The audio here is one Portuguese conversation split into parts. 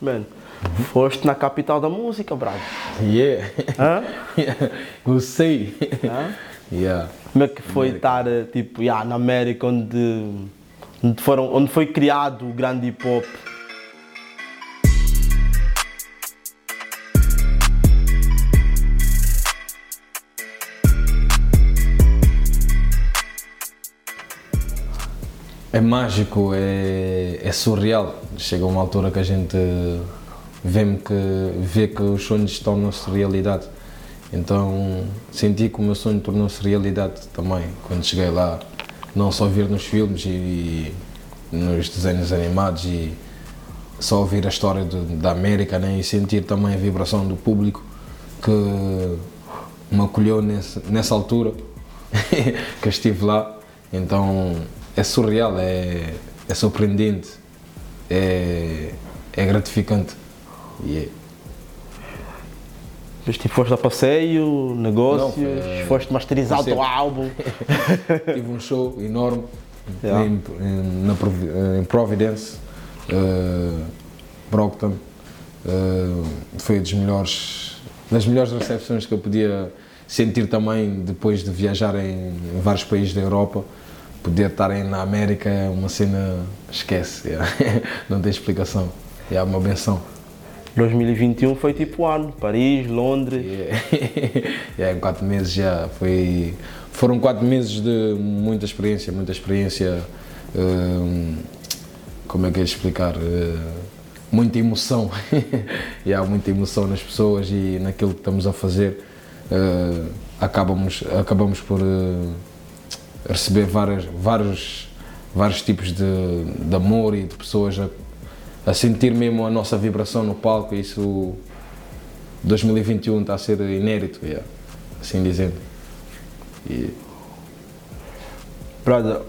Mano, foste na capital da música, brado. Yeah. Hã? Gostei. Hã? Yeah. Como é que foi estar, eh, tipo, yeah, na América, onde, onde, foram, onde foi criado o grande hip hop? É mágico, é, é surreal. Chega uma altura que a gente vê, que, vê que os sonhos tornam-se realidade. Então senti que o meu sonho tornou-se realidade também quando cheguei lá. Não só ver nos filmes e, e nos desenhos animados e só ouvir a história de, da América né? e sentir também a vibração do público que me acolheu nesse, nessa altura que estive lá. Então é surreal, é, é surpreendente, é, é gratificante. E é- Mas, tipo, foste a passeio, negócios, Não, foi- foste masterizar o álbum. tive um show enorme Yeah. em, em- na em Providence, uh, Brockton. Uh, foi dos melhores, das melhores recepções que eu podia sentir também depois de viajar em, em vários países da Europa. Poder estar aí na América é uma cena, esquece, yeah. não tem explicação. É uma benção. 2021 foi tipo o ano. Paris, Londres. E aí, em quatro meses já foi. Foram quatro meses de muita experiência, muita experiência. hum, como é que é explicar? Eh, muita emoção. e há muita emoção nas pessoas e naquilo que estamos a fazer. eh, acabamos, acabamos por eh, receber várias, vários, vários tipos de, de amor e de pessoas a, a sentir mesmo a nossa vibração no palco. Isso 2021 está a ser inédito, yeah, assim dizendo. E, Brother,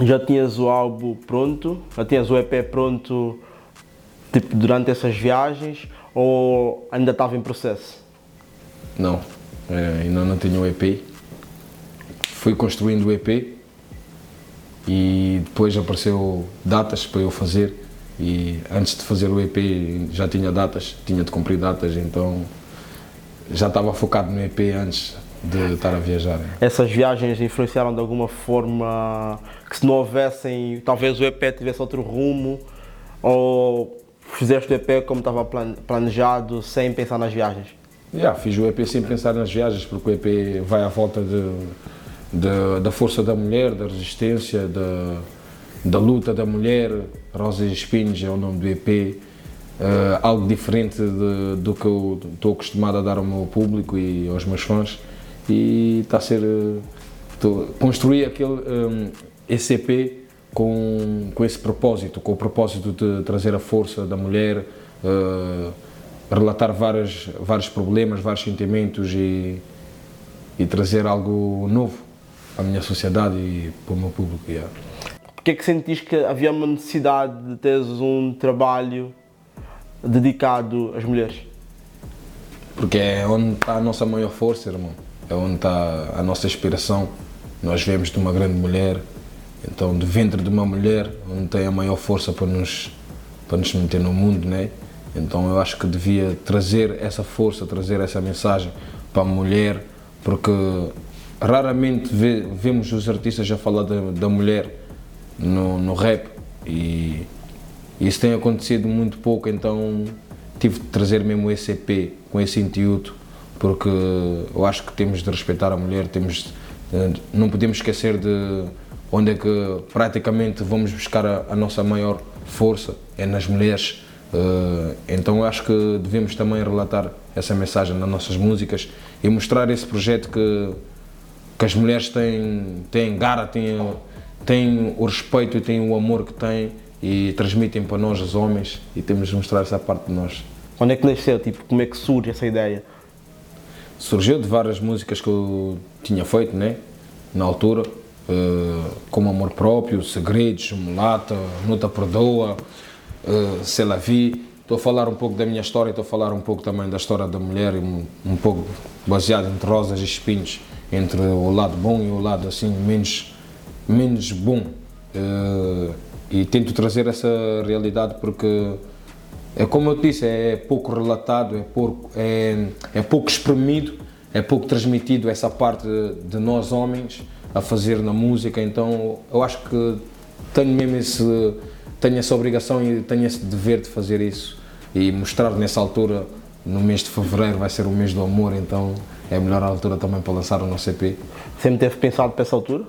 já tinhas o álbum pronto? Já tinhas o EP pronto tipo, durante essas viagens? Ou ainda estava em processo? não, eh, ainda não tenho o EP. Fui construindo o EP e depois apareceu datas para eu fazer. E antes de fazer o EP já tinha datas, tinha de cumprir datas, então já estava focado no EP antes de estar a viajar. Essas viagens influenciaram de alguma forma que se não houvessem, talvez o EP tivesse outro rumo? Ou fizeste o EP como estava plan- planejado, sem pensar nas viagens? Yeah, fiz o EP sem pensar nas viagens, porque o EP vai à volta de, da força da mulher, da resistência, da, da luta da mulher. Rosas e Espinhos é o nome do EP. eh, algo diferente de- do que eu estou acostumado a dar ao meu público e aos meus fãs. E está a ser. eh, tô- construir aquele, eh, esse EP com, com esse propósito, com o propósito de trazer a força da mulher. eh, relatar vários, vários problemas, vários sentimentos e, e trazer algo novo à minha sociedade e para o meu público. yeah. Porquê é que sentiste que havia uma necessidade de teres um trabalho dedicado às mulheres? Porque é onde está a nossa maior força, irmão. É onde está a nossa inspiração. Nós vemos de uma grande mulher, então do ventre de uma mulher, onde tem a maior força para nos, para nos meter no mundo, né? Então eu acho que devia trazer essa força, trazer essa mensagem para a mulher, porque raramente vê- vemos os artistas a falar da, da mulher no, no rap e isso tem acontecido muito pouco, então tive de trazer mesmo esse EP com esse intuito, porque eu acho que temos de respeitar a mulher, temos eh, não podemos esquecer de onde é que praticamente vamos buscar a, a nossa maior força, é nas mulheres. Eh, então eu acho que devemos também relatar essa mensagem nas nossas músicas e mostrar esse projeto que, que as mulheres têm, têm gara, têm, têm o respeito e têm o amor que têm e transmitem para nós, os homens, e temos de mostrar essa parte de nós. Onde é que nasceu? Tipo, como é que surge essa ideia? Surgiu de várias músicas que eu tinha feito, né? Na altura, eh, como Amor Próprio, Segredos, Mulata, Nuta Perdoa, uh, Se La Vi. Estou a falar um pouco da minha história, estou a falar um pouco também da história da mulher, um, um pouco baseado entre rosas e espinhos, entre o lado bom e o lado assim menos, menos bom. Eh, e tento trazer essa realidade porque é como eu disse, é pouco relatado, é pouco, é, é pouco exprimido, é pouco transmitido essa parte de nós homens a fazer na música, então eu acho que tenho mesmo esse, tenho essa obrigação e tenho esse dever de fazer isso e mostrar nessa altura, no mês de fevereiro vai ser o mês do amor, então é a melhor altura também para lançar o nosso EP. Sempre teve pensado para essa altura?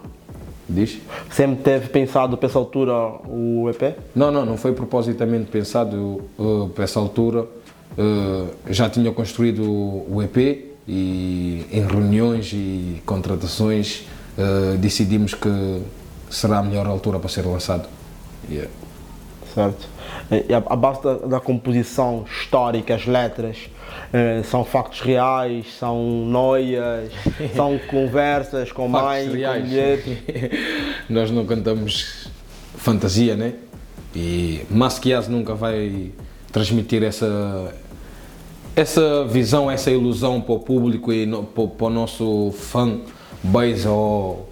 Diz? Sempre teve pensado para essa altura o EP? Não, não, não foi propositamente pensado uh, para essa altura. Uh, já tinha construído o EP e em reuniões e contratações uh, decidimos que será a melhor altura para ser lançado. Yeah. Certo. E a, base da, da, composição histórica, as letras, eh, são factos reais, são noias, são conversas com mãe, reais. com mulher. Nós não cantamos fantasia, né? E Masquias nunca vai transmitir essa essa visão, essa ilusão para o público e no, para, para o nosso fã base ou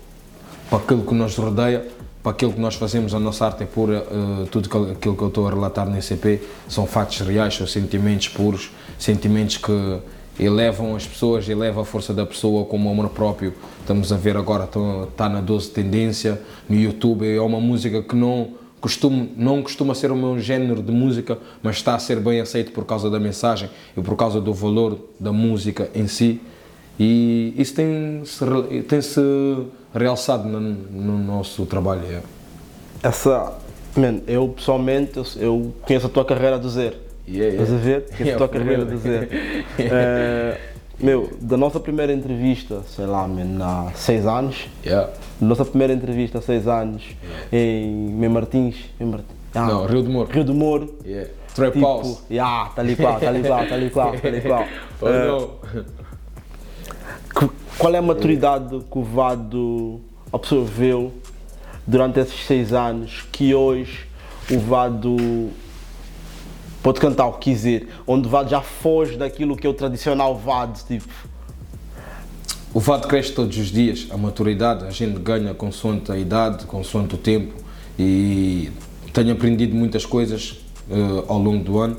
para aquilo que nos rodeia, para aquilo que nós fazemos, a nossa arte é pura, uh, tudo aquilo que eu estou a relatar nesse EP são fatos reais, são sentimentos puros, sentimentos que elevam as pessoas, elevam a força da pessoa como amor próprio. Estamos a ver agora, está na 12 Tendência, no YouTube, é uma música que não costuma, não costuma ser o meu género de música, mas está a ser bem aceito por causa da mensagem e por causa do valor da música em si. E isso tem-se tem -se realçado no, no nosso trabalho. É. Essa, man, eu pessoalmente, eu, eu, conheço a tua carreira do zero. Yeah, yeah. Estás a ver? Conheço yeah, a tua carreira do zero. uh, meu, da nossa primeira entrevista, sei lá, man, há seis anos. Yeah. Nossa primeira entrevista há seis anos em Mem Martins. Martins. Ah, Não, Rio do Moro. Rio do Moro. Yeah. Trap tipo, House. Yeah, tá ali qual, tá ali qual, tá ali qual, tá ali qual. oh, uh, qual é a maturidade que o Vado absorveu durante esses seis anos que hoje o Vado pode cantar o que quiser, onde o Vado já foge daquilo que é o tradicional Vado, tipo. O Vado cresce todos os dias, a maturidade, a gente ganha consoante a idade, consoante o tempo e tenho aprendido muitas coisas uh, ao longo do ano.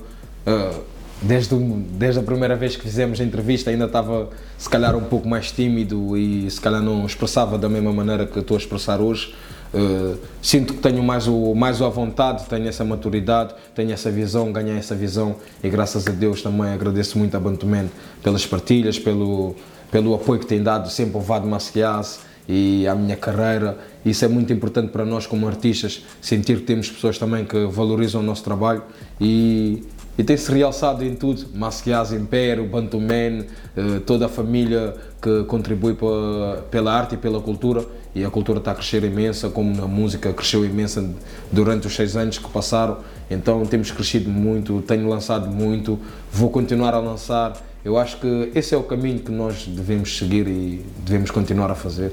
Uh, desde, desde a primeira vez que fizemos a entrevista ainda estava se calhar um pouco mais tímido e se calhar não expressava da mesma maneira que estou a expressar hoje. Uh, sinto que tenho mais, o, mais a vontade, tenho essa maturidade, tenho essa visão, ganhei essa visão e graças a Deus também agradeço muito a Bantuman pelas partilhas, pelo, pelo apoio que tem dado sempre ao Vado Macias e à minha carreira. Isso é muito importante para nós como artistas, sentir que temos pessoas também que valorizam o nosso trabalho e e tem-se realçado em tudo, Masquias Império, Bantuman, eh, toda a família que contribui pela arte e pela cultura e a cultura está a crescer imensa, como a música cresceu imensa durante os seis anos que passaram, então temos crescido muito, tenho lançado muito, vou continuar a lançar, eu acho que esse é o caminho que nós devemos seguir e devemos continuar a fazer.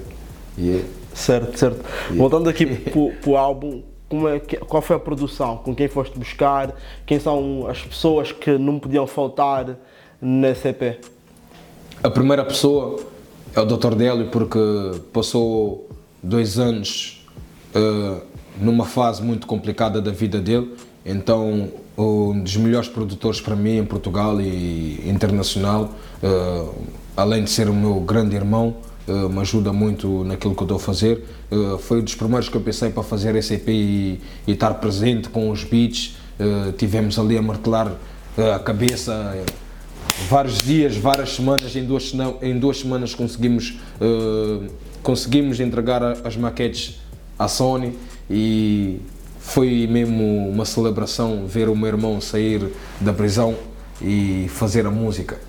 Yeah. Certo, certo. Yeah. Voltando aqui para o álbum, como é, qual foi a produção, com quem foste buscar, quem são as pessoas que não podiam faltar nesse EP? A primeira pessoa é o Dr. Délio, porque passou dois anos uh, numa fase muito complicada da vida dele, então um dos melhores produtores para mim em Portugal e internacional, uh, além de ser o meu grande irmão, uh, me ajuda muito naquilo que eu estou a fazer. Uh, foi um dos primeiros que eu pensei para fazer EP e, e estar presente com os beats. Uh, tivemos ali a martelar a cabeça vários dias, várias semanas, em duas, em duas semanas conseguimos, conseguimos entregar as maquetes à Sony e foi mesmo uma celebração ver o meu irmão sair da prisão e fazer a música.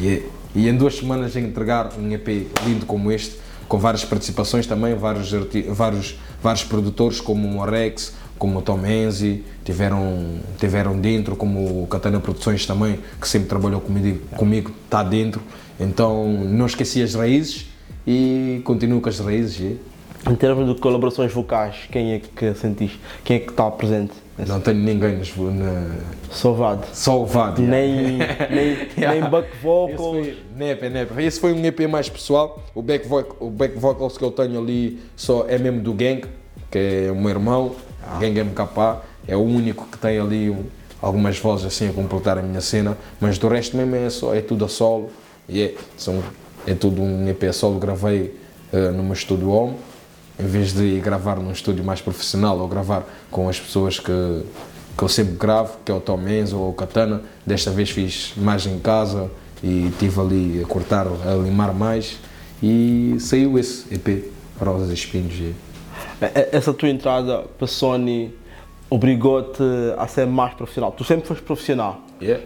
E e em duas semanas entregar um EP lindo como este, com várias participações também, vários, vários, vários produtores como o Morex, como o Tom Enzi, tiveram, tiveram dentro, como o Katana Produções também, que sempre trabalhou comigo, comigo está dentro. Então não esqueci as raízes e continuo com as raízes. Em termos de colaborações vocais, quem é que sentiste? Quem é que está presente? Não tenho ninguém nas, na... Só Vado. Só Vado. Nem, nem, yeah. nem back vocals. Nepe, nepe. Esse foi um EP mais pessoal. O back, vocal, o back vocals que eu tenho ali só é mesmo do Gang, que é o meu irmão, ah. Gang MKP. É o único que tem ali um, algumas vozes assim a completar a minha cena, mas do resto mesmo é, só, é tudo a solo, e é, são, é tudo um EP a solo, gravei uh, no meu estúdio home, em vez de ir gravar num estúdio mais profissional ou gravar com as pessoas que, que eu sempre gravo, que é o Tom Menzo ou o Katana, desta vez fiz mais em casa e estive ali a cortar, a limar mais e saiu esse EP, Rosas e Espinhos. É, é, essa tua entrada para Sony obrigou-te a ser mais profissional. Tu sempre foste profissional, Yeah.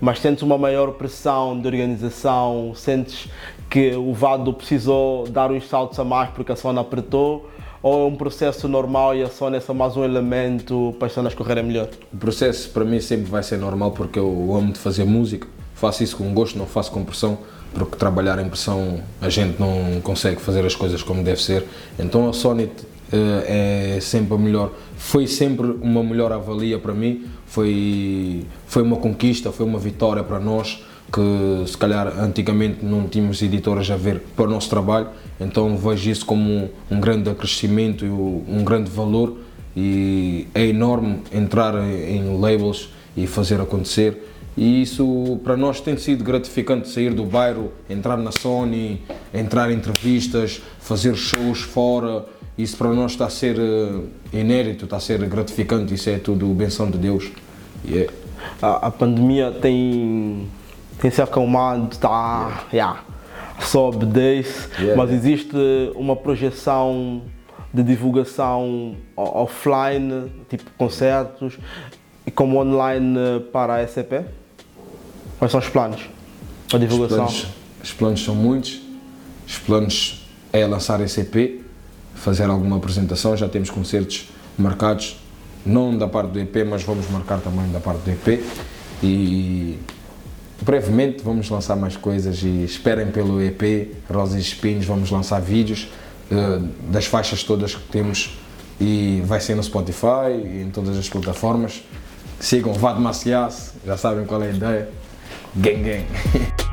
mas sentes uma maior pressão de organização, sentes que o Vado precisou dar uns saltos a mais porque a Sony apertou, ou é um processo normal e a Sony é só mais um elemento para as cenas correrem melhor? O processo para mim sempre vai ser normal porque eu amo de fazer música, faço isso com gosto, não faço com pressão, porque trabalhar em pressão a gente não consegue fazer as coisas como deve ser. Então a Sony é sempre a melhor, foi sempre uma melhor avalia para mim, foi, foi uma conquista, foi uma vitória para nós, que se calhar antigamente não tínhamos editoras a ver para o nosso trabalho, então vejo isso como um, um grande acrescimento e um grande valor. E é enorme entrar em labels e fazer acontecer. E isso para nós tem sido gratificante sair do bairro, entrar na Sony, entrar em entrevistas, fazer shows fora isso para nós está a ser uh, inédito, está a ser gratificante, isso é tudo benção de Deus. Yeah. A, a pandemia tem, tem se acalmado, está. Yeah. Sobe, desce, yeah. mas existe uma projeção de divulgação offline, tipo concertos, e como online para a SCP? Quais são os planos para divulgação? Os planos, os planos são muitos. Os planos é lançar esse EP, fazer alguma apresentação, já temos concertos marcados, não da parte do EP, mas vamos marcar também da parte do EP e brevemente vamos lançar mais coisas e esperem pelo EP Rosas e Espinhos, vamos lançar vídeos uh, das faixas todas que temos e vai ser no Spotify e em todas as plataformas. Sigam Vad Macias, já sabem qual é a ideia. Gang Gang.